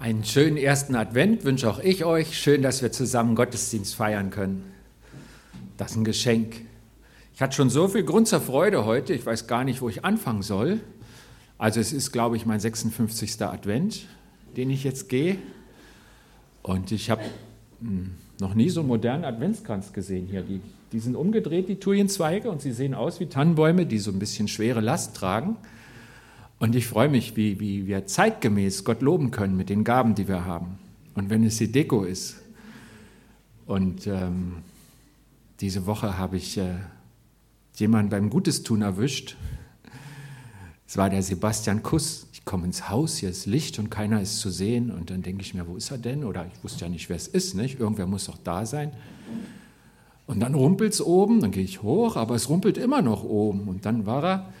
Einen schönen ersten Advent wünsche auch ich euch. Schön, dass wir zusammen Gottesdienst feiern können. Das ist ein Geschenk. Ich hatte schon so viel Grund zur Freude heute, ich weiß gar nicht, wo ich anfangen soll. Also es ist, glaube ich, mein 56. Advent, den ich jetzt gehe. Und ich habe hm, noch nie so einen modernen Adventskranz gesehen hier. Die, die sind umgedreht, die Thujenzeige, und sie sehen aus wie Tannenbäume, die so ein bisschen schwere Last tragen. Und ich freue mich, wie, wie wir zeitgemäß Gott loben können mit den Gaben, die wir haben. Und wenn es die Deko ist. Und ähm, diese Woche habe ich äh, jemanden beim Gutes tun erwischt. Es war der Sebastian Kuss. Ich komme ins Haus, hier ist Licht und keiner ist zu sehen. Und dann denke ich mir, wo ist er denn? Oder ich wusste ja nicht, wer es ist. Nicht? Irgendwer muss doch da sein. Und dann rumpelt es oben, dann gehe ich hoch, aber es rumpelt immer noch oben. Und dann war er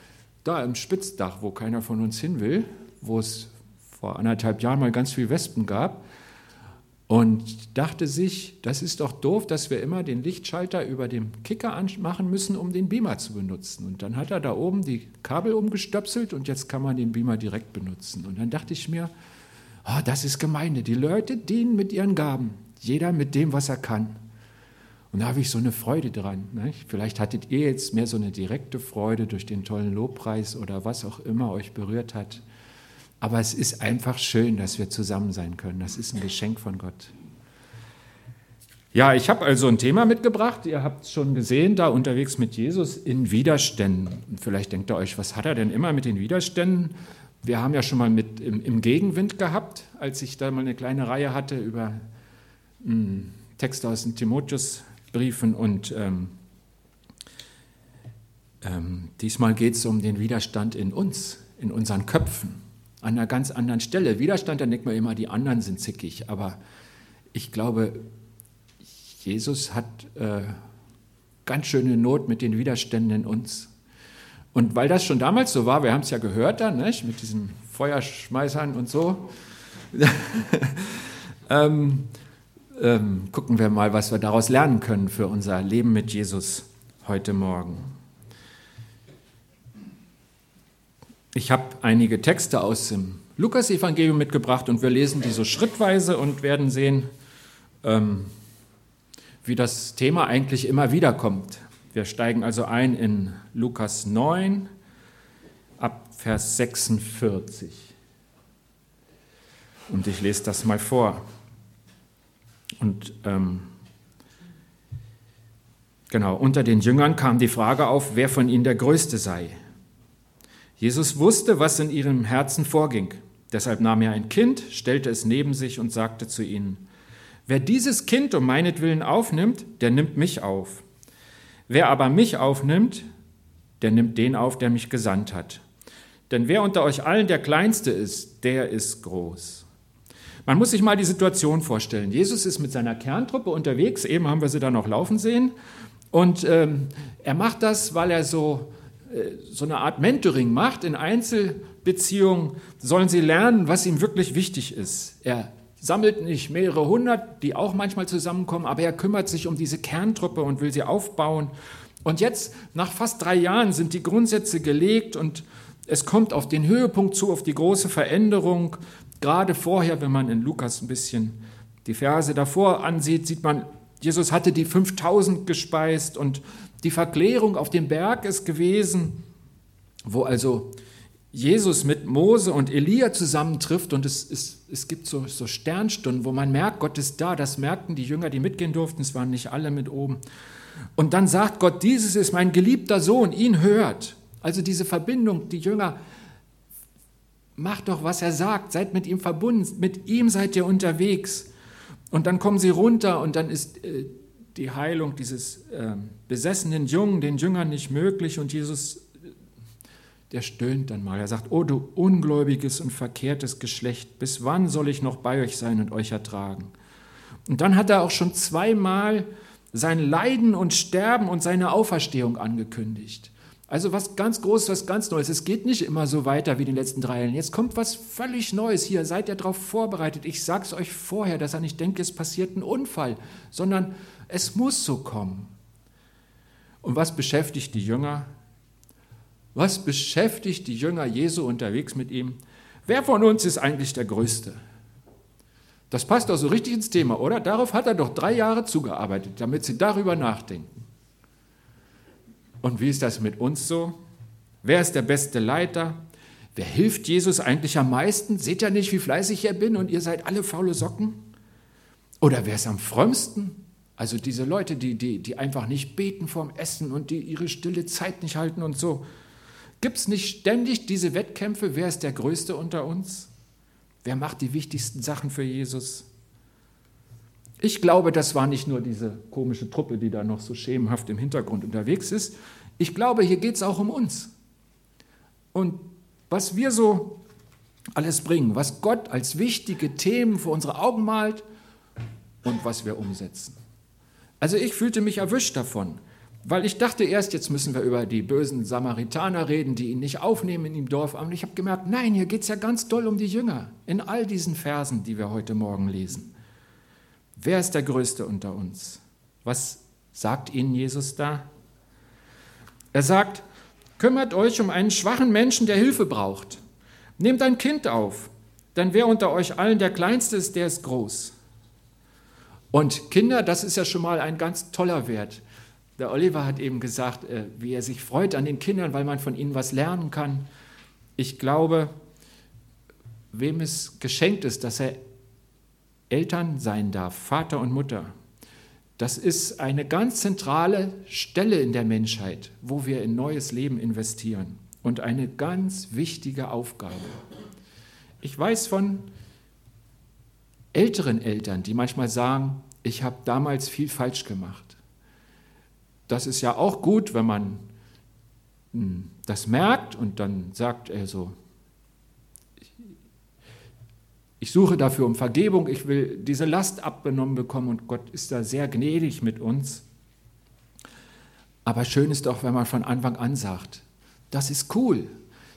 da im Spitzdach, wo keiner von uns hin will, wo es vor anderthalb Jahren mal ganz viele Wespen gab, und dachte sich, das ist doch doof, dass wir immer den Lichtschalter über dem Kicker anmachen müssen, um den Beamer zu benutzen. Und dann hat er da oben die Kabel umgestöpselt und jetzt kann man den Beamer direkt benutzen. Und dann dachte ich mir, oh, das ist Gemeinde. Die Leute dienen mit ihren Gaben, jeder mit dem, was er kann. Und da habe ich so eine Freude dran. Nicht? Vielleicht hattet ihr jetzt mehr so eine direkte Freude durch den tollen Lobpreis oder was auch immer euch berührt hat. Aber es ist einfach schön, dass wir zusammen sein können. Das ist ein Geschenk von Gott. Ja, ich habe also ein Thema mitgebracht. Ihr habt es schon gesehen, da unterwegs mit Jesus in Widerständen. Und vielleicht denkt ihr euch, was hat er denn immer mit den Widerständen? Wir haben ja schon mal mit im, im Gegenwind gehabt, als ich da mal eine kleine Reihe hatte über mh, hm, Texte aus dem Timotheus Briefen und ähm, ähm, diesmal geht es um den Widerstand in uns, in unseren Köpfen, an einer ganz anderen Stelle. Widerstand, dann denkt man immer, die anderen sind zickig, aber ich glaube, Jesus hat äh, ganz schöne Not mit den Widerständen in uns. Und weil das schon damals so war, wir haben es ja gehört dann, nicht? mit diesen Feuerschmeißern und so, ähm, ähm, gucken wir mal, was wir daraus lernen können für unser Leben mit Jesus heute Morgen. Ich habe einige Texte aus dem Lukas-Evangelium mitgebracht und wir lesen die so schrittweise und werden sehen, ähm, wie das Thema eigentlich immer wieder kommt. Wir steigen also ein in Lukas 9 ab Vers 46. Und ich lese das mal vor. Und ähm, genau, unter den Jüngern kam die Frage auf, wer von ihnen der Größte sei. Jesus wusste, was in ihrem Herzen vorging. Deshalb nahm er ein Kind, stellte es neben sich und sagte zu ihnen, Wer dieses Kind um meinetwillen aufnimmt, der nimmt mich auf. Wer aber mich aufnimmt, der nimmt den auf, der mich gesandt hat. Denn wer unter euch allen der Kleinste ist, der ist groß. Man muss sich mal die Situation vorstellen. Jesus ist mit seiner Kerntruppe unterwegs, eben haben wir sie da noch laufen sehen. Und ähm, er macht das, weil er so, äh, so eine Art Mentoring macht. In Einzelbeziehungen sollen sie lernen, was ihm wirklich wichtig ist. Er sammelt nicht mehrere hundert, die auch manchmal zusammenkommen, aber er kümmert sich um diese Kerntruppe und will sie aufbauen. Und jetzt, nach fast drei Jahren, sind die Grundsätze gelegt und es kommt auf den Höhepunkt zu, auf die große Veränderung. Gerade vorher, wenn man in Lukas ein bisschen die Verse davor ansieht, sieht man, Jesus hatte die 5000 gespeist und die Verklärung auf dem Berg ist gewesen, wo also Jesus mit Mose und Elia zusammentrifft und es, es, es gibt so, so Sternstunden, wo man merkt, Gott ist da. Das merkten die Jünger, die mitgehen durften. Es waren nicht alle mit oben. Und dann sagt Gott, dieses ist mein geliebter Sohn, ihn hört. Also diese Verbindung, die Jünger macht doch, was er sagt, seid mit ihm verbunden, mit ihm seid ihr unterwegs. Und dann kommen sie runter und dann ist äh, die Heilung dieses äh, besessenen Jungen, den Jüngern nicht möglich und Jesus, äh, der stöhnt dann mal. Er sagt, oh du ungläubiges und verkehrtes Geschlecht, bis wann soll ich noch bei euch sein und euch ertragen? Und dann hat er auch schon zweimal sein Leiden und Sterben und seine Auferstehung angekündigt. Also was ganz Großes, was ganz Neues. Es geht nicht immer so weiter wie die letzten drei Jahren. Jetzt kommt was völlig Neues hier. Seid ihr darauf vorbereitet? Ich sage es euch vorher, dass er nicht denkt, es passiert ein Unfall, sondern es muss so kommen. Und was beschäftigt die Jünger? Was beschäftigt die Jünger Jesu unterwegs mit ihm? Wer von uns ist eigentlich der Größte? Das passt doch so richtig ins Thema, oder? Darauf hat er doch drei Jahre zugearbeitet, damit Sie darüber nachdenken. Und wie ist das mit uns so? Wer ist der beste Leiter? Wer hilft Jesus eigentlich am meisten? Seht ihr nicht, wie fleißig ich bin und ihr seid alle faule Socken? Oder wer ist am frömmsten? Also diese Leute, die, die, die einfach nicht beten vorm Essen und die ihre stille Zeit nicht halten und so. Gibt es nicht ständig diese Wettkämpfe? Wer ist der Größte unter uns? Wer macht die wichtigsten Sachen für Jesus? Ich glaube, das war nicht nur diese komische Truppe, die da noch so schemenhaft im Hintergrund unterwegs ist. Ich glaube, hier geht es auch um uns. Und was wir so alles bringen, was Gott als wichtige Themen vor unsere Augen malt und was wir umsetzen. Also ich fühlte mich erwischt davon, weil ich dachte erst, jetzt müssen wir über die bösen Samaritaner reden, die ihn nicht aufnehmen in dem Dorf. Aber ich habe gemerkt, nein, hier geht es ja ganz doll um die Jünger in all diesen Versen, die wir heute Morgen lesen. Wer ist der Größte unter uns? Was sagt ihnen Jesus da? Er sagt, kümmert euch um einen schwachen Menschen, der Hilfe braucht. Nehmt ein Kind auf, denn wer unter euch allen der Kleinste ist, der ist groß. Und Kinder, das ist ja schon mal ein ganz toller Wert. Der Oliver hat eben gesagt, äh, wie er sich freut an den Kindern, weil man von ihnen was lernen kann. Ich glaube, wem es geschenkt ist, dass er Eltern sein darf, Vater und Mutter, das ist eine ganz zentrale Stelle in der Menschheit, wo wir in neues Leben investieren und eine ganz wichtige Aufgabe. Ich weiß von älteren Eltern, die manchmal sagen, ich habe damals viel falsch gemacht. Das ist ja auch gut, wenn man hm, das merkt und dann sagt er so, ich suche dafür um Vergebung, ich will diese Last abgenommen bekommen und Gott ist da sehr gnädig mit uns. Aber schön ist doch, wenn man von Anfang an sagt, das ist cool.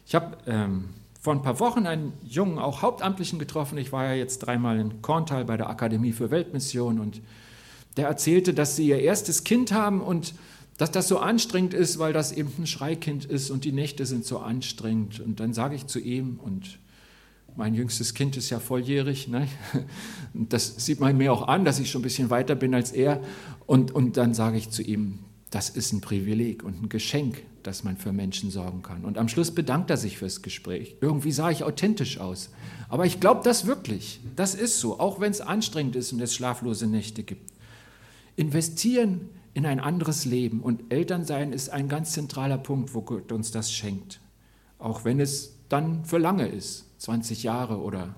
Ich habe ähm, vor ein paar Wochen einen jungen, auch Hauptamtlichen getroffen. Ich war ja jetzt dreimal in Korntal bei der Akademie für Weltmission und der erzählte, dass sie ihr erstes Kind haben und dass das so anstrengend ist, weil das eben ein Schreikind ist und die Nächte sind so anstrengend. Und dann sage ich zu ihm, und mein jüngstes Kind ist ja volljährig, ne? das sieht man mir auch an, dass ich schon ein bisschen weiter bin als er. Und, und dann sage ich zu ihm, das ist ein Privileg und ein Geschenk, dass man für Menschen sorgen kann. Und am Schluss bedankt er sich fürs Gespräch. Irgendwie sah ich authentisch aus. Aber ich glaube das wirklich. Das ist so, auch wenn es anstrengend ist und es schlaflose Nächte gibt. Investieren in ein anderes Leben und Elternsein ist ein ganz zentraler Punkt, wo Gott uns das schenkt. Auch wenn es dann für lange ist, 20 Jahre oder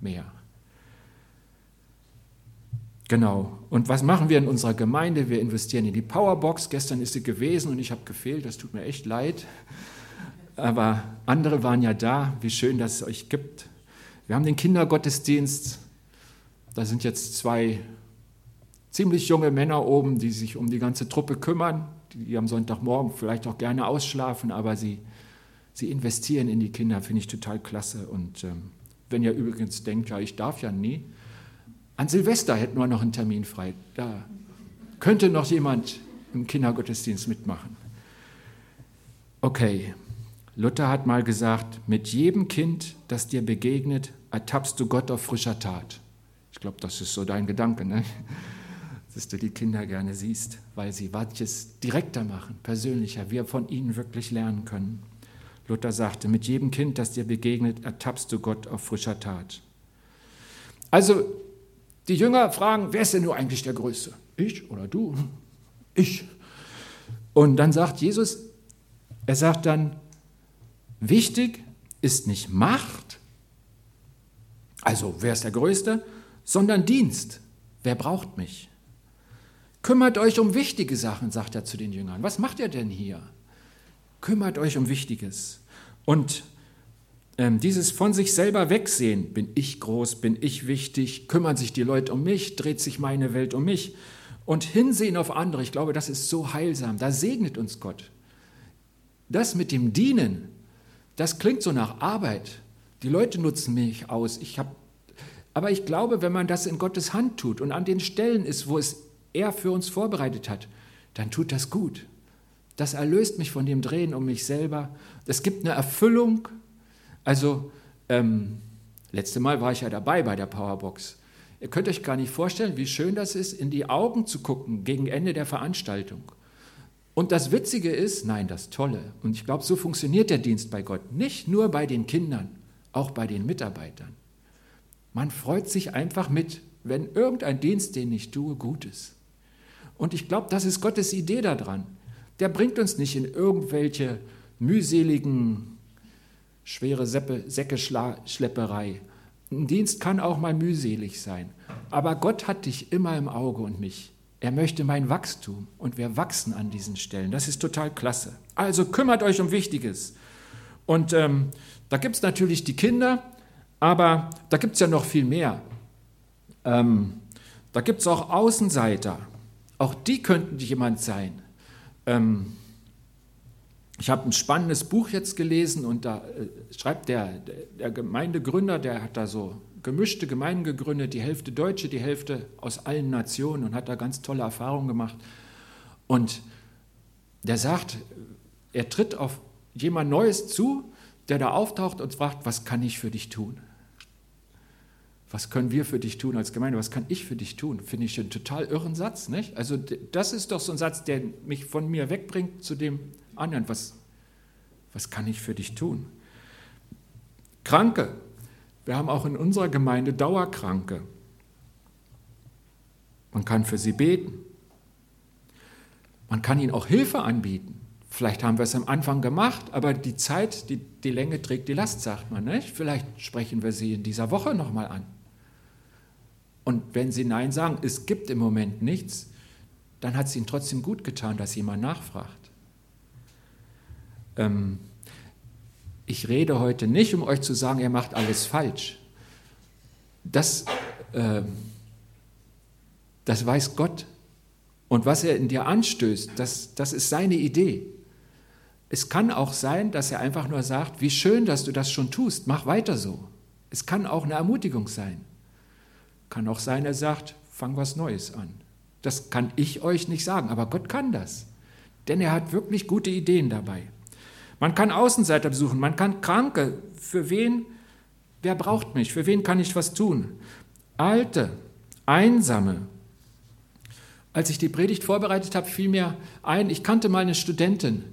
mehr. Genau. Und was machen wir in unserer Gemeinde? Wir investieren in die Powerbox. Gestern ist sie gewesen und ich habe gefehlt. Das tut mir echt leid. Aber andere waren ja da. Wie schön, dass es euch gibt. Wir haben den Kindergottesdienst. Da sind jetzt zwei ziemlich junge Männer oben, die sich um die ganze Truppe kümmern, die am Sonntagmorgen vielleicht auch gerne ausschlafen, aber sie, sie investieren in die Kinder, finde ich total klasse. Und ähm, wenn ihr übrigens denkt, ja, ich darf ja nie, an Silvester hätten wir noch einen Termin frei. Da könnte noch jemand im Kindergottesdienst mitmachen. Okay, Luther hat mal gesagt, mit jedem Kind, das dir begegnet, ertappst du Gott auf frischer Tat. Ich glaube, das ist so dein Gedanke. Ne? dass du die Kinder gerne siehst, weil sie manches direkter machen, persönlicher, wir von ihnen wirklich lernen können. Luther sagte, mit jedem Kind, das dir begegnet, ertappst du Gott auf frischer Tat. Also die Jünger fragen, wer ist denn nur eigentlich der Größte? Ich oder du? Ich. Und dann sagt Jesus, er sagt dann, wichtig ist nicht Macht, also wer ist der Größte, sondern Dienst. Wer braucht mich? Kümmert euch um wichtige Sachen, sagt er zu den Jüngern. Was macht ihr denn hier? Kümmert euch um Wichtiges. Und ähm, dieses von sich selber wegsehen, bin ich groß, bin ich wichtig, kümmern sich die Leute um mich, dreht sich meine Welt um mich und hinsehen auf andere, ich glaube, das ist so heilsam, da segnet uns Gott. Das mit dem Dienen, das klingt so nach Arbeit. Die Leute nutzen mich aus. Ich hab, aber ich glaube, wenn man das in Gottes Hand tut und an den Stellen ist, wo es er für uns vorbereitet hat, dann tut das gut. Das erlöst mich von dem Drehen um mich selber. Es gibt eine Erfüllung. Also, ähm, letzte Mal war ich ja dabei bei der Powerbox. Ihr könnt euch gar nicht vorstellen, wie schön das ist, in die Augen zu gucken gegen Ende der Veranstaltung. Und das Witzige ist, nein, das Tolle, und ich glaube, so funktioniert der Dienst bei Gott, nicht nur bei den Kindern, auch bei den Mitarbeitern. Man freut sich einfach mit, wenn irgendein Dienst, den ich tue, gut ist. Und ich glaube, das ist Gottes Idee daran. Der bringt uns nicht in irgendwelche mühseligen, schwere Säcke-Schlepperei. Ein Dienst kann auch mal mühselig sein. Aber Gott hat dich immer im Auge und mich. Er möchte mein Wachstum und wir wachsen an diesen Stellen. Das ist total klasse. Also kümmert euch um Wichtiges. Und ähm, da gibt es natürlich die Kinder, aber da gibt es ja noch viel mehr. Ähm, da gibt es auch Außenseiter. Auch die könnten jemand sein. Ähm, ich habe ein spannendes Buch jetzt gelesen und da äh, schreibt der, der Gemeindegründer, der hat da so gemischte Gemeinden gegründet, die Hälfte Deutsche, die Hälfte aus allen Nationen und hat da ganz tolle Erfahrungen gemacht. Und der sagt, er tritt auf jemand Neues zu, der da auftaucht und fragt, was kann ich für dich tun? Was können wir für dich tun als Gemeinde? Was kann ich für dich tun? Finde ich einen total irren Satz, nicht? Also das ist doch so ein Satz, der mich von mir wegbringt zu dem anderen. Was, was kann ich für dich tun? Kranke. Wir haben auch in unserer Gemeinde Dauerkranke. Man kann für sie beten. Man kann ihnen auch Hilfe anbieten. Vielleicht haben wir es am Anfang gemacht, aber die Zeit, die, die Länge trägt die Last, sagt man. Nicht? Vielleicht sprechen wir sie in dieser Woche nochmal an. Und wenn sie Nein sagen, es gibt im Moment nichts, dann hat es ihnen trotzdem gut getan, dass jemand nachfragt. Ähm, ich rede heute nicht, um euch zu sagen, ihr macht alles falsch. Das, äh, das weiß Gott. Und was er in dir anstößt, das, das ist seine Idee. Es kann auch sein, dass er einfach nur sagt, wie schön, dass du das schon tust, mach weiter so. Es kann auch eine Ermutigung sein. Kann auch sein, er sagt, fang was Neues an. Das kann ich euch nicht sagen, aber Gott kann das. Denn er hat wirklich gute Ideen dabei. Man kann Außenseiter besuchen, man kann Kranke. Für wen? Wer braucht mich? Für wen kann ich was tun? Alte, Einsame. Als ich die Predigt vorbereitet habe, fiel mir ein, ich kannte mal eine Studentin,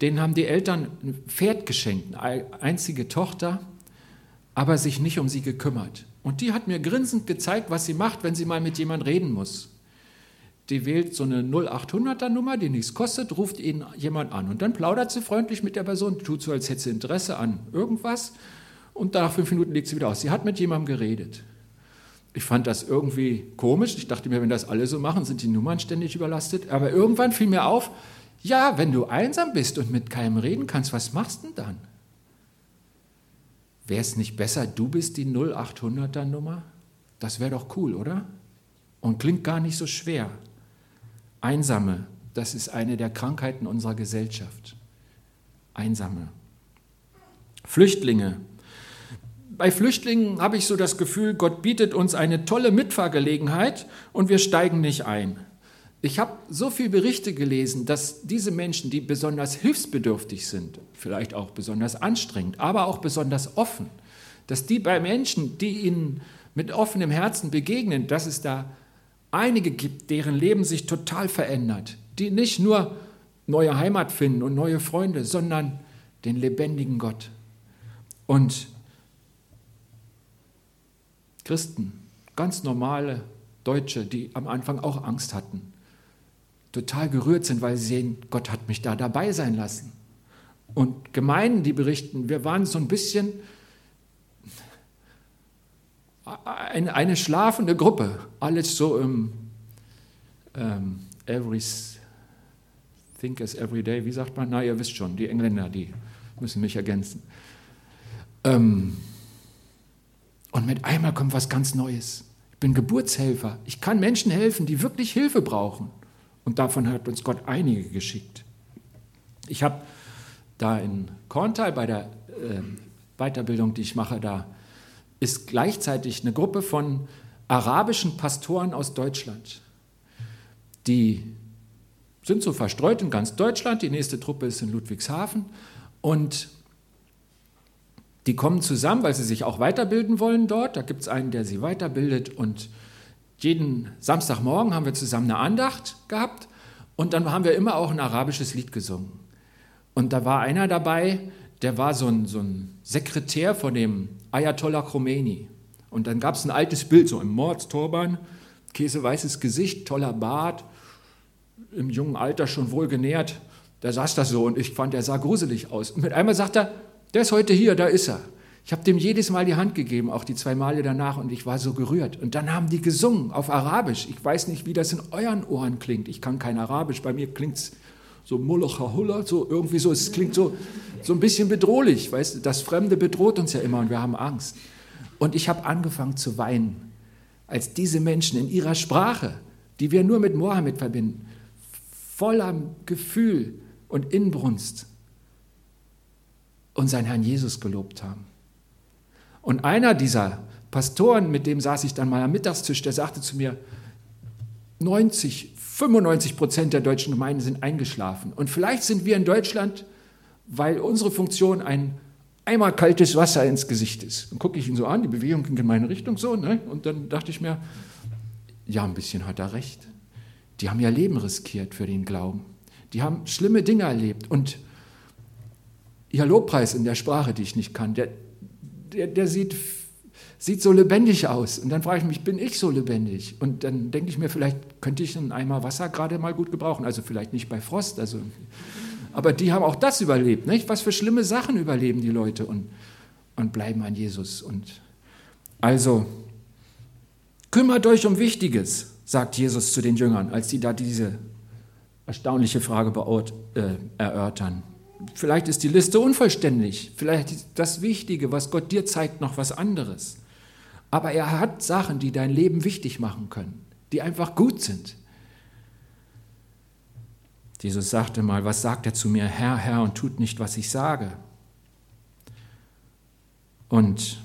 Denen haben die Eltern ein Pferd geschenkt, eine einzige Tochter, aber sich nicht um sie gekümmert. Und die hat mir grinsend gezeigt, was sie macht, wenn sie mal mit jemandem reden muss. Die wählt so eine 0800er Nummer, die nichts kostet, ruft ihn jemand an und dann plaudert sie freundlich mit der Person, tut so, als hätte sie Interesse an irgendwas und nach fünf Minuten legt sie wieder aus. Sie hat mit jemandem geredet. Ich fand das irgendwie komisch. Ich dachte mir, wenn das alle so machen, sind die Nummern ständig überlastet. Aber irgendwann fiel mir auf, ja, wenn du einsam bist und mit keinem reden kannst, was machst du denn dann? Wäre es nicht besser, du bist die 0800er Nummer? Das wäre doch cool, oder? Und klingt gar nicht so schwer. Einsame, das ist eine der Krankheiten unserer Gesellschaft. Einsame. Flüchtlinge. Bei Flüchtlingen habe ich so das Gefühl, Gott bietet uns eine tolle Mitfahrgelegenheit und wir steigen nicht ein. Ich habe so viele Berichte gelesen, dass diese Menschen, die besonders hilfsbedürftig sind, vielleicht auch besonders anstrengend, aber auch besonders offen, dass die bei Menschen, die ihnen mit offenem Herzen begegnen, dass es da einige gibt, deren Leben sich total verändert, die nicht nur neue Heimat finden und neue Freunde, sondern den lebendigen Gott. Und Christen, ganz normale Deutsche, die am Anfang auch Angst hatten, total gerührt sind, weil sie sehen, Gott hat mich da dabei sein lassen. Und Gemeinden, die berichten, wir waren so ein bisschen eine, schlafende Gruppe, alles so im ähm, every think as every day, wie sagt man? Na, ihr wisst schon, die Engländer, die müssen mich ergänzen. Ähm, und mit einmal kommt was ganz Neues. Ich bin Geburtshelfer. Ich kann Menschen helfen, die wirklich Hilfe brauchen. Und davon hat uns Gott einige geschickt. Ich habe da in Korntal bei der äh, Weiterbildung, die ich mache, da ist gleichzeitig eine Gruppe von arabischen Pastoren aus Deutschland. Die sind so verstreut in ganz Deutschland. Die nächste Truppe ist in Ludwigshafen. Und die kommen zusammen, weil sie sich auch weiterbilden wollen dort. Da gibt es einen, der sie weiterbildet. Und jeden Samstagmorgen haben wir zusammen eine Andacht gehabt und dann haben wir immer auch ein arabisches Lied gesungen. Und da war einer dabei, der war so ein, so ein Sekretär von dem Ayatollah Khomeini. Und dann gab es ein altes Bild, so im Mordsturban, käseweißes Gesicht, toller Bart, im jungen Alter schon wohl genährt. Da saß das so und ich fand, er sah gruselig aus. Und mit einmal sagt er, der ist heute hier, da ist er. Ich habe dem jedes Mal die Hand gegeben, auch die zwei Male danach, und ich war so gerührt. Und dann haben die gesungen auf Arabisch. Ich weiß nicht, wie das in euren Ohren klingt. Ich kann kein Arabisch. Bei mir klingt es so Molochahulla, so irgendwie so. Es klingt so, so ein bisschen bedrohlich. Weißt das Fremde bedroht uns ja immer und wir haben Angst. Und ich habe angefangen zu weinen, als diese Menschen in ihrer Sprache, die wir nur mit Mohammed verbinden, voller Gefühl und Inbrunst unseren Herrn Jesus gelobt haben. Und einer dieser Pastoren, mit dem saß ich dann mal am Mittagstisch, der sagte zu mir, 90, 95 Prozent der deutschen Gemeinden sind eingeschlafen. Und vielleicht sind wir in Deutschland, weil unsere Funktion ein einmal kaltes Wasser ins Gesicht ist. Dann gucke ich ihn so an, die Bewegung ging in meine Richtung so, ne? und dann dachte ich mir, ja, ein bisschen hat er recht. Die haben ja Leben riskiert für den Glauben. Die haben schlimme Dinge erlebt. Und ihr Lobpreis in der Sprache, die ich nicht kann, der, der, der sieht, sieht so lebendig aus. Und dann frage ich mich, bin ich so lebendig? Und dann denke ich mir, vielleicht könnte ich einen Eimer Wasser gerade mal gut gebrauchen. Also vielleicht nicht bei Frost, also, aber die haben auch das überlebt. Nicht? Was für schlimme Sachen überleben die Leute und, und bleiben an Jesus. Und also, kümmert euch um Wichtiges, sagt Jesus zu den Jüngern, als sie da diese erstaunliche Frage äh, erörtern. Vielleicht ist die Liste unvollständig. Vielleicht ist das Wichtige, was Gott dir zeigt, noch was anderes. Aber er hat Sachen, die dein Leben wichtig machen können, die einfach gut sind. Jesus sagte mal, was sagt er zu mir, Herr, Herr, und tut nicht, was ich sage. Und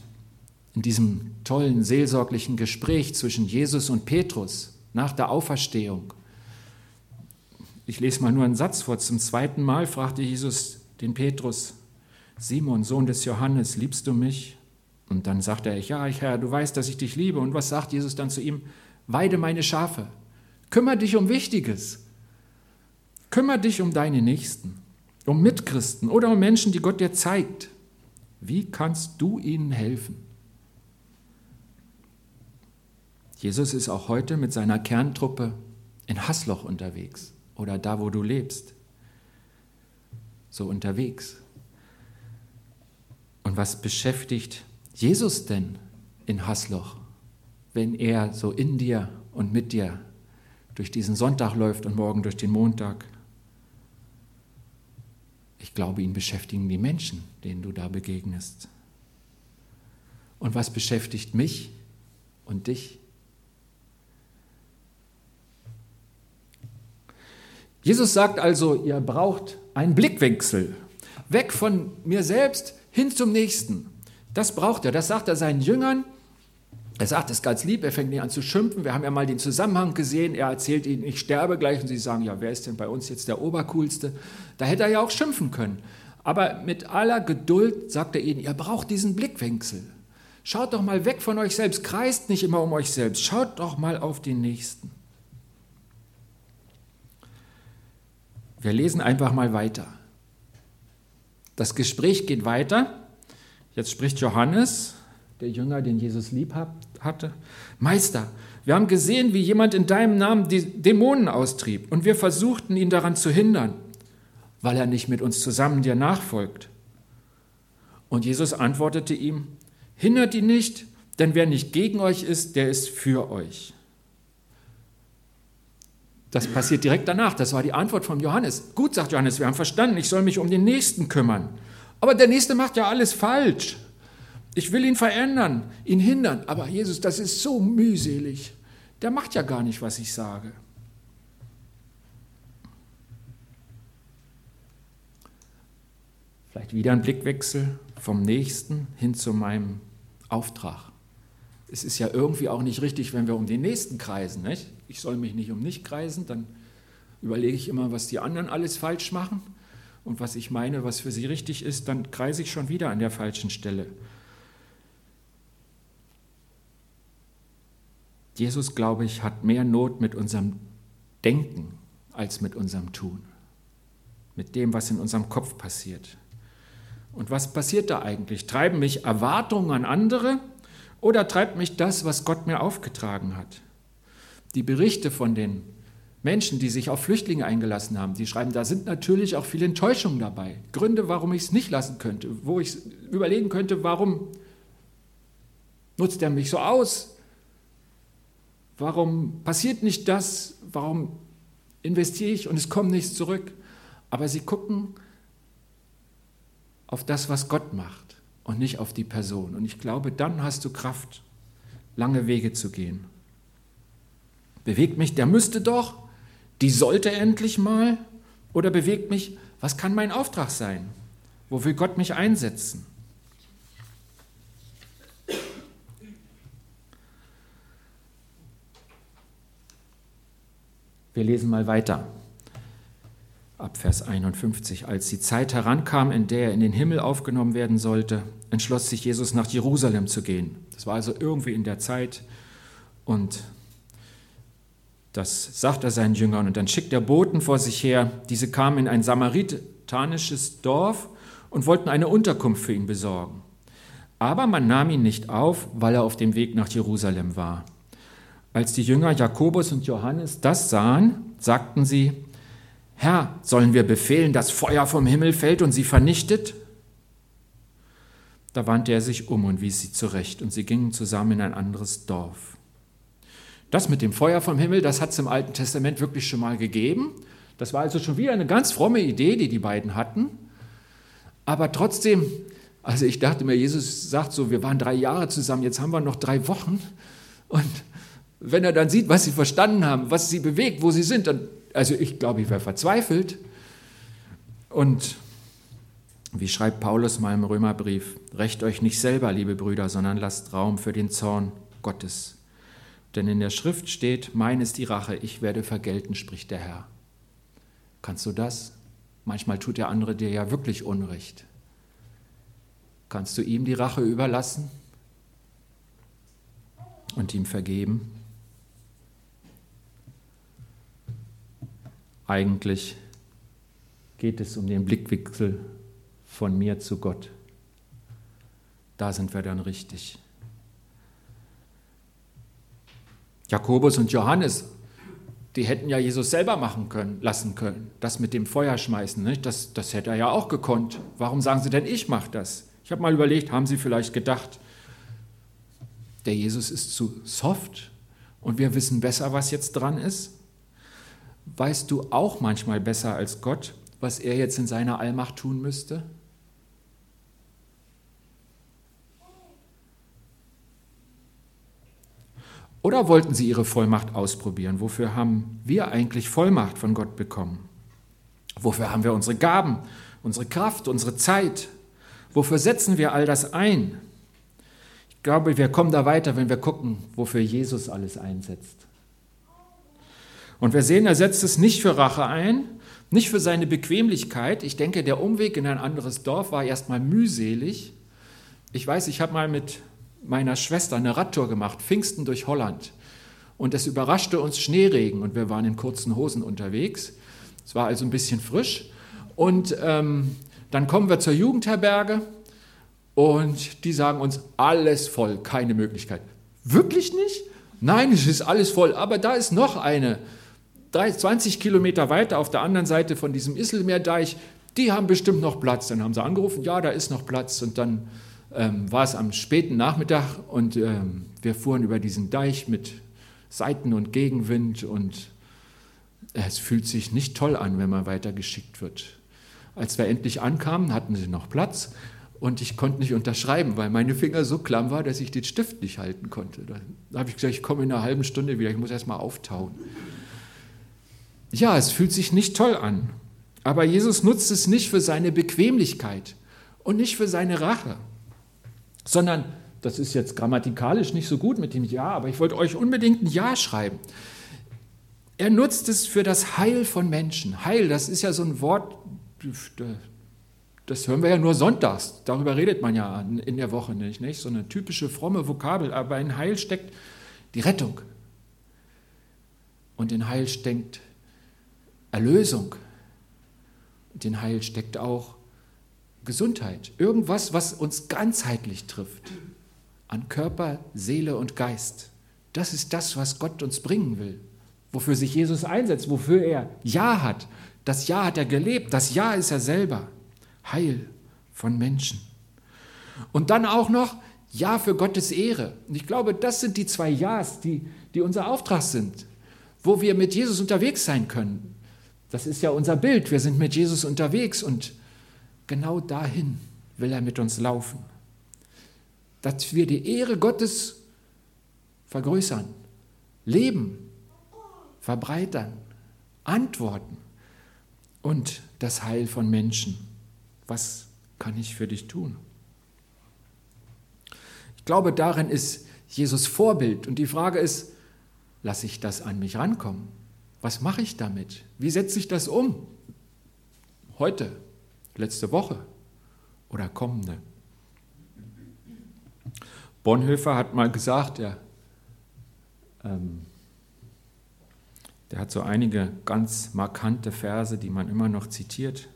in diesem tollen seelsorglichen Gespräch zwischen Jesus und Petrus nach der Auferstehung ich lese mal nur einen Satz vor. Zum zweiten Mal fragte Jesus den Petrus, Simon, Sohn des Johannes, liebst du mich? Und dann sagte er, ja, ich Herr, du weißt, dass ich dich liebe. Und was sagt Jesus dann zu ihm? Weide meine Schafe, kümmere dich um Wichtiges, kümmere dich um deine Nächsten, um Mitchristen oder um Menschen, die Gott dir zeigt. Wie kannst du ihnen helfen? Jesus ist auch heute mit seiner Kerntruppe in Hasloch unterwegs oder da, wo du lebst. So unterwegs. Und was beschäftigt Jesus denn in Hasloch, wenn er so in dir und mit dir durch diesen Sonntag läuft und morgen durch den Montag? Ich glaube, ihn beschäftigen die Menschen, denen du da begegnest. Und was beschäftigt mich und dich? Jesus sagt also, ihr braucht einen Blickwechsel. Weg von mir selbst hin zum Nächsten. Das braucht er. Das sagt er seinen Jüngern. Er sagt es ganz lieb, er fängt nicht an zu schimpfen. Wir haben ja mal den Zusammenhang gesehen. Er erzählt ihnen, ich sterbe gleich. Und sie sagen, ja, wer ist denn bei uns jetzt der Obercoolste? Da hätte er ja auch schimpfen können. Aber mit aller Geduld sagt er ihnen, ihr braucht diesen Blickwechsel. Schaut doch mal weg von euch selbst. Kreist nicht immer um euch selbst. Schaut doch mal auf den Nächsten. Wir lesen einfach mal weiter. Das Gespräch geht weiter. Jetzt spricht Johannes, der Jünger, den Jesus lieb hatte. Meister, wir haben gesehen, wie jemand in deinem Namen die Dämonen austrieb und wir versuchten ihn daran zu hindern, weil er nicht mit uns zusammen dir nachfolgt. Und Jesus antwortete ihm, hindert ihn nicht, denn wer nicht gegen euch ist, der ist für euch. Das passiert direkt danach. Das war die Antwort von Johannes. Gut, sagt Johannes, wir haben verstanden, ich soll mich um den Nächsten kümmern. Aber der Nächste macht ja alles falsch. Ich will ihn verändern, ihn hindern. Aber Jesus, das ist so mühselig. Der macht ja gar nicht, was ich sage. Vielleicht wieder ein Blickwechsel vom Nächsten hin zu meinem Auftrag. Es ist ja irgendwie auch nicht richtig, wenn wir um den Nächsten kreisen. Nicht? ich soll mich nicht um mich kreisen, dann überlege ich immer, was die anderen alles falsch machen und was ich meine, was für sie richtig ist, dann kreise ich schon wieder an der falschen Stelle. Jesus, glaube ich, hat mehr Not mit unserem Denken als mit unserem Tun, mit dem, was in unserem Kopf passiert. Und was passiert da eigentlich? Treiben mich Erwartungen an andere oder treibt mich das, was Gott mir aufgetragen hat? Die Berichte von den Menschen, die sich auf Flüchtlinge eingelassen haben, die schreiben, da sind natürlich auch viele Enttäuschungen dabei. Gründe, warum ich es nicht lassen könnte, wo ich überlegen könnte, warum nutzt er mich so aus? Warum passiert nicht das? Warum investiere ich und es kommt nichts zurück? Aber sie gucken auf das, was Gott macht und nicht auf die Person. Und ich glaube, dann hast du Kraft, lange Wege zu gehen. Bewegt mich, der müsste doch, die sollte endlich mal, oder bewegt mich, was kann mein Auftrag sein? Wo will Gott mich einsetzen? Wir lesen mal weiter. Ab Vers 51. Als die Zeit herankam, in der er in den Himmel aufgenommen werden sollte, entschloss sich Jesus nach Jerusalem zu gehen. Das war also irgendwie in der Zeit. Und das sagt er seinen Jüngern. Und dann schickt er Boten vor sich her. Diese kamen in ein samaritanisches Dorf und wollten eine Unterkunft für ihn besorgen. Aber man nahm ihn nicht auf, weil er auf dem Weg nach Jerusalem war. Als die Jünger Jakobus und Johannes das sahen, sagten sie, Herr, sollen wir befehlen, dass Feuer vom Himmel fällt und sie vernichtet? Da wandte er sich um und wies sie zurecht, und sie gingen zusammen in ein anderes Dorf. Das mit dem Feuer vom Himmel, das hat es im Alten Testament wirklich schon mal gegeben. Das war also schon wieder eine ganz fromme Idee, die die beiden hatten. Aber trotzdem, also ich dachte mir, Jesus sagt so, wir waren drei Jahre zusammen, jetzt haben wir noch drei Wochen. Und wenn er dann sieht, was sie verstanden haben, was sie bewegt, wo sie sind, dann, also ich glaube, ich wäre verzweifelt. Und wie schreibt Paulus mal im Römerbrief, recht euch nicht selber, liebe Brüder, sondern lasst Raum für den Zorn Gottes. Denn in der Schrift steht, mein ist die Rache, ich werde vergelten, spricht der Herr. Kannst du das? Manchmal tut der andere dir ja wirklich Unrecht. Kannst du ihm die Rache überlassen und ihm vergeben? Eigentlich geht es um den Blickwinkel von mir zu Gott. Da sind wir dann richtig. Jakobus und Johannes, die hätten ja Jesus selber machen können, lassen können. Das mit dem Feuer schmeißen, nicht? Das, das hätte er ja auch gekonnt. Warum sagen sie denn, ich mache das? Ich habe mal überlegt, haben sie vielleicht gedacht, der Jesus ist zu soft und wir wissen besser, was jetzt dran ist? Weißt du auch manchmal besser als Gott, was er jetzt in seiner Allmacht tun müsste? Oder wollten sie ihre Vollmacht ausprobieren? Wofür haben wir eigentlich Vollmacht von Gott bekommen? Wofür haben wir unsere Gaben, unsere Kraft, unsere Zeit? Wofür setzen wir all das ein? Ich glaube, wir kommen da weiter, wenn wir gucken, wofür Jesus alles einsetzt. Und wir sehen, er setzt es nicht für Rache ein, nicht für seine Bequemlichkeit. Ich denke, der Umweg in ein anderes Dorf war erstmal mühselig. Ich weiß, ich habe mal mit meiner Schwester eine Radtour gemacht, Pfingsten durch Holland. Und es überraschte uns Schneeregen und wir waren in kurzen Hosen unterwegs. Es war also ein bisschen frisch. Und ähm, dann kommen wir zur Jugendherberge und die sagen uns, alles voll, keine Möglichkeit. Wirklich nicht? Nein, es ist alles voll, aber da ist noch eine. 20 Kilometer weiter auf der anderen Seite von diesem Isselmeerdeich, die haben bestimmt noch Platz. Dann haben sie angerufen, ja, da ist noch Platz. Und dann ähm, war es am späten Nachmittag und ähm, wir fuhren über diesen Deich mit Seiten- und Gegenwind und es fühlt sich nicht toll an, wenn man weitergeschickt wird. Als wir endlich ankamen, hatten sie noch Platz und ich konnte nicht unterschreiben, weil meine Finger so klamm waren, dass ich den Stift nicht halten konnte. Da habe ich gesagt, ich komme in einer halben Stunde wieder, ich muss erst mal auftauen. Ja, es fühlt sich nicht toll an. Aber Jesus nutzt es nicht für seine Bequemlichkeit und nicht für seine Rache, sondern, das ist jetzt grammatikalisch nicht so gut mit dem Ja, aber ich wollte euch unbedingt ein Ja schreiben. Er nutzt es für das Heil von Menschen. Heil, das ist ja so ein Wort, das hören wir ja nur sonntags. Darüber redet man ja in der Woche nicht, nicht? So eine typische fromme Vokabel. Aber in Heil steckt die Rettung, Und in Heil steckt Erlösung. Und in Heil steckt auch Gesundheit. Irgendwas, was uns ganzheitlich trifft. An Körper, Seele und Geist. Das ist das, was Gott uns bringen will. Wofür sich Jesus einsetzt, wofür er Ja hat. Das Ja hat er gelebt. Das Ja ist er selber. Heil von Menschen. Und dann auch noch Ja für Gottes Ehre. Und ich glaube, das sind die zwei Ja's, die, die unser Auftrag sind, wo wir mit Jesus unterwegs sein können. Das ist ja unser Bild. Wir sind mit Jesus unterwegs und genau dahin will er mit uns laufen. Dass wir die Ehre Gottes vergrößern, leben, verbreitern, antworten und das Heil von Menschen. Was kann ich für dich tun? Ich glaube, darin ist Jesus Vorbild. Und die Frage ist, lasse ich das an mich rankommen? Was mache ich damit? Wie setze ich das um? Heute, letzte Woche oder kommende? Bonhoeffer hat mal gesagt, der, ähm, der hat so einige ganz markante Verse, die man immer noch zitiert.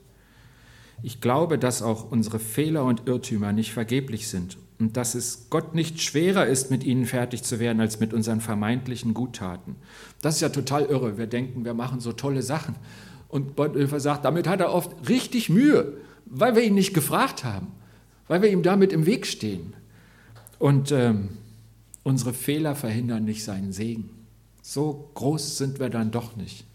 Ich glaube, dass auch unsere Fehler und Irrtümer nicht vergeblich sind und dass es Gott nicht schwerer ist, mit ihnen fertig zu werden, als mit unseren vermeintlichen Guttaten. Das ist ja total irre. Wir denken, wir machen so tolle Sachen. Und Bonhoeffer sagt, damit hat er oft richtig Mühe, weil wir ihn nicht gefragt haben, weil wir ihm damit im Weg stehen. Und ähm, unsere Fehler verhindern nicht seinen Segen. So groß sind wir dann doch nicht.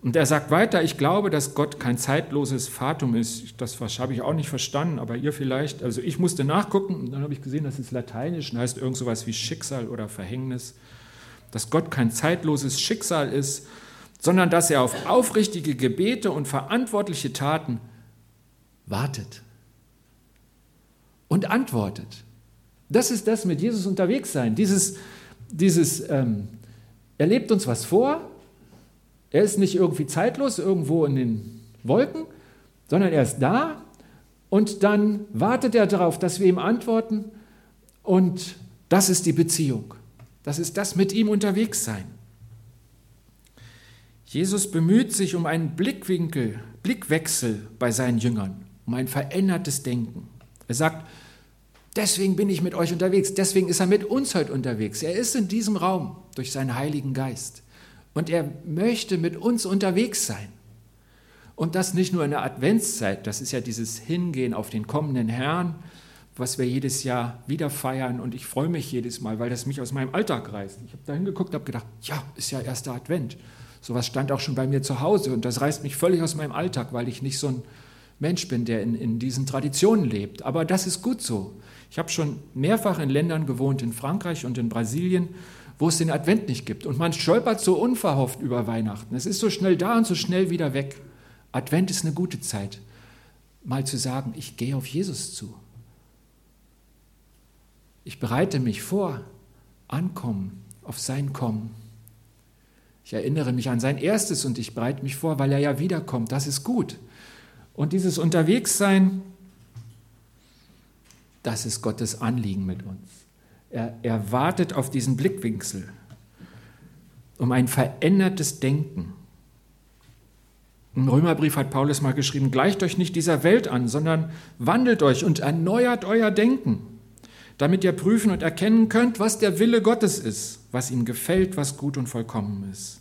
Und er sagt weiter, ich glaube, dass Gott kein zeitloses Fatum ist. Das habe ich auch nicht verstanden, aber ihr vielleicht. Also ich musste nachgucken und dann habe ich gesehen, das ist lateinisch und heißt irgend sowas wie Schicksal oder Verhängnis. Dass Gott kein zeitloses Schicksal ist, sondern dass er auf aufrichtige Gebete und verantwortliche Taten wartet und antwortet. Das ist das mit Jesus unterwegs sein. Dieses, dieses ähm, er lebt uns was vor, er ist nicht irgendwie zeitlos irgendwo in den Wolken, sondern er ist da und dann wartet er darauf, dass wir ihm antworten und das ist die Beziehung. Das ist das mit ihm unterwegs sein. Jesus bemüht sich um einen Blickwinkel, Blickwechsel bei seinen Jüngern, um ein verändertes Denken. Er sagt, deswegen bin ich mit euch unterwegs, deswegen ist er mit uns heute unterwegs. Er ist in diesem Raum durch seinen Heiligen Geist. Und er möchte mit uns unterwegs sein. Und das nicht nur in der Adventszeit, das ist ja dieses Hingehen auf den kommenden Herrn, was wir jedes Jahr wieder feiern. Und ich freue mich jedes Mal, weil das mich aus meinem Alltag reißt. Ich habe da hingeguckt, habe gedacht, ja, ist ja erster Advent. Sowas stand auch schon bei mir zu Hause und das reißt mich völlig aus meinem Alltag, weil ich nicht so ein Mensch bin, der in, in diesen Traditionen lebt. Aber das ist gut so. Ich habe schon mehrfach in Ländern gewohnt, in Frankreich und in Brasilien, wo es den Advent nicht gibt. Und man stolpert so unverhofft über Weihnachten. Es ist so schnell da und so schnell wieder weg. Advent ist eine gute Zeit, mal zu sagen, ich gehe auf Jesus zu. Ich bereite mich vor, ankommen, auf sein Kommen. Ich erinnere mich an sein erstes und ich bereite mich vor, weil er ja wiederkommt. Das ist gut. Und dieses Unterwegssein, das ist Gottes Anliegen mit uns. Er, er wartet auf diesen Blickwinkel, um ein verändertes Denken. Im Römerbrief hat Paulus mal geschrieben, gleicht euch nicht dieser Welt an, sondern wandelt euch und erneuert euer Denken, damit ihr prüfen und erkennen könnt, was der Wille Gottes ist, was ihm gefällt, was gut und vollkommen ist.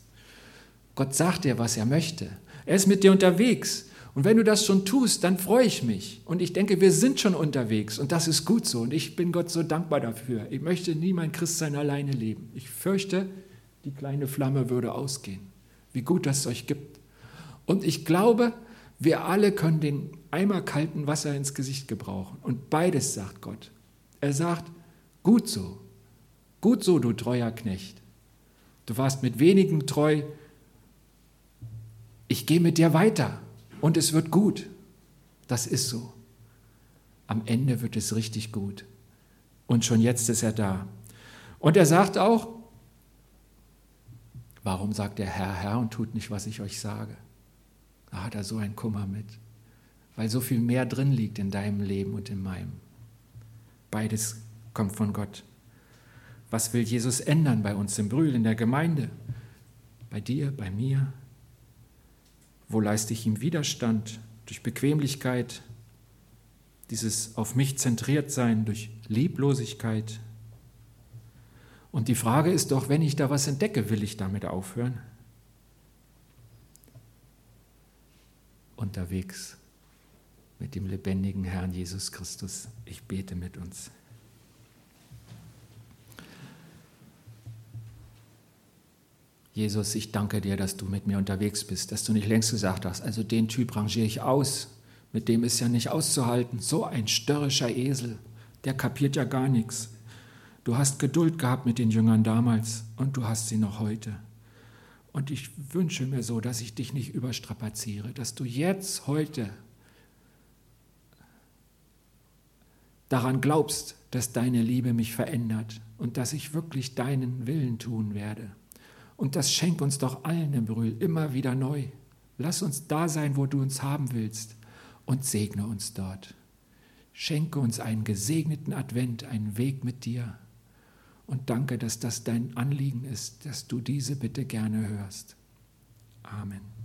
Gott sagt dir, was er möchte. Er ist mit dir unterwegs. Und wenn du das schon tust, dann freue ich mich. Und ich denke, wir sind schon unterwegs und das ist gut so. Und ich bin Gott so dankbar dafür. Ich möchte nie mein Christsein alleine leben. Ich fürchte, die kleine Flamme würde ausgehen. Wie gut, dass es euch gibt. Und ich glaube, wir alle können den Eimer kalten Wasser ins Gesicht gebrauchen. Und beides sagt Gott. Er sagt, gut so, gut so, du treuer Knecht. Du warst mit wenigen treu. Ich gehe mit dir weiter und es wird gut. Das ist so. Am Ende wird es richtig gut. Und schon jetzt ist er da. Und er sagt auch, warum sagt der Herr, Herr und tut nicht, was ich euch sage? Da hat er so einen Kummer mit, weil so viel mehr drin liegt in deinem Leben und in meinem. Beides kommt von Gott. Was will Jesus ändern bei uns im Brühl, in der Gemeinde? bei dir, bei mir? Wo leiste ich ihm Widerstand? Durch Bequemlichkeit, dieses auf mich zentriert sein, durch Lieblosigkeit. Und die Frage ist doch, wenn ich da was entdecke, will ich damit aufhören? Unterwegs mit dem lebendigen Herrn Jesus Christus. Ich bete mit uns. Jesus, ich danke dir, dass du mit mir unterwegs bist, dass du nicht längst gesagt hast, also den Typ rangiere ich aus, mit dem ist ja nicht auszuhalten, so ein störrischer Esel, der kapiert ja gar nichts. Du hast Geduld gehabt mit den Jüngern damals und du hast sie noch heute. Und ich wünsche mir so, dass ich dich nicht überstrapaziere, dass du jetzt, heute daran glaubst, dass deine Liebe mich verändert und dass ich wirklich deinen Willen tun werde. Und das schenk uns doch allen im Brühl immer wieder neu. Lass uns da sein, wo du uns haben willst und segne uns dort. Schenke uns einen gesegneten Advent, einen Weg mit dir. Und danke, dass das dein Anliegen ist, dass du diese Bitte gerne hörst. Amen.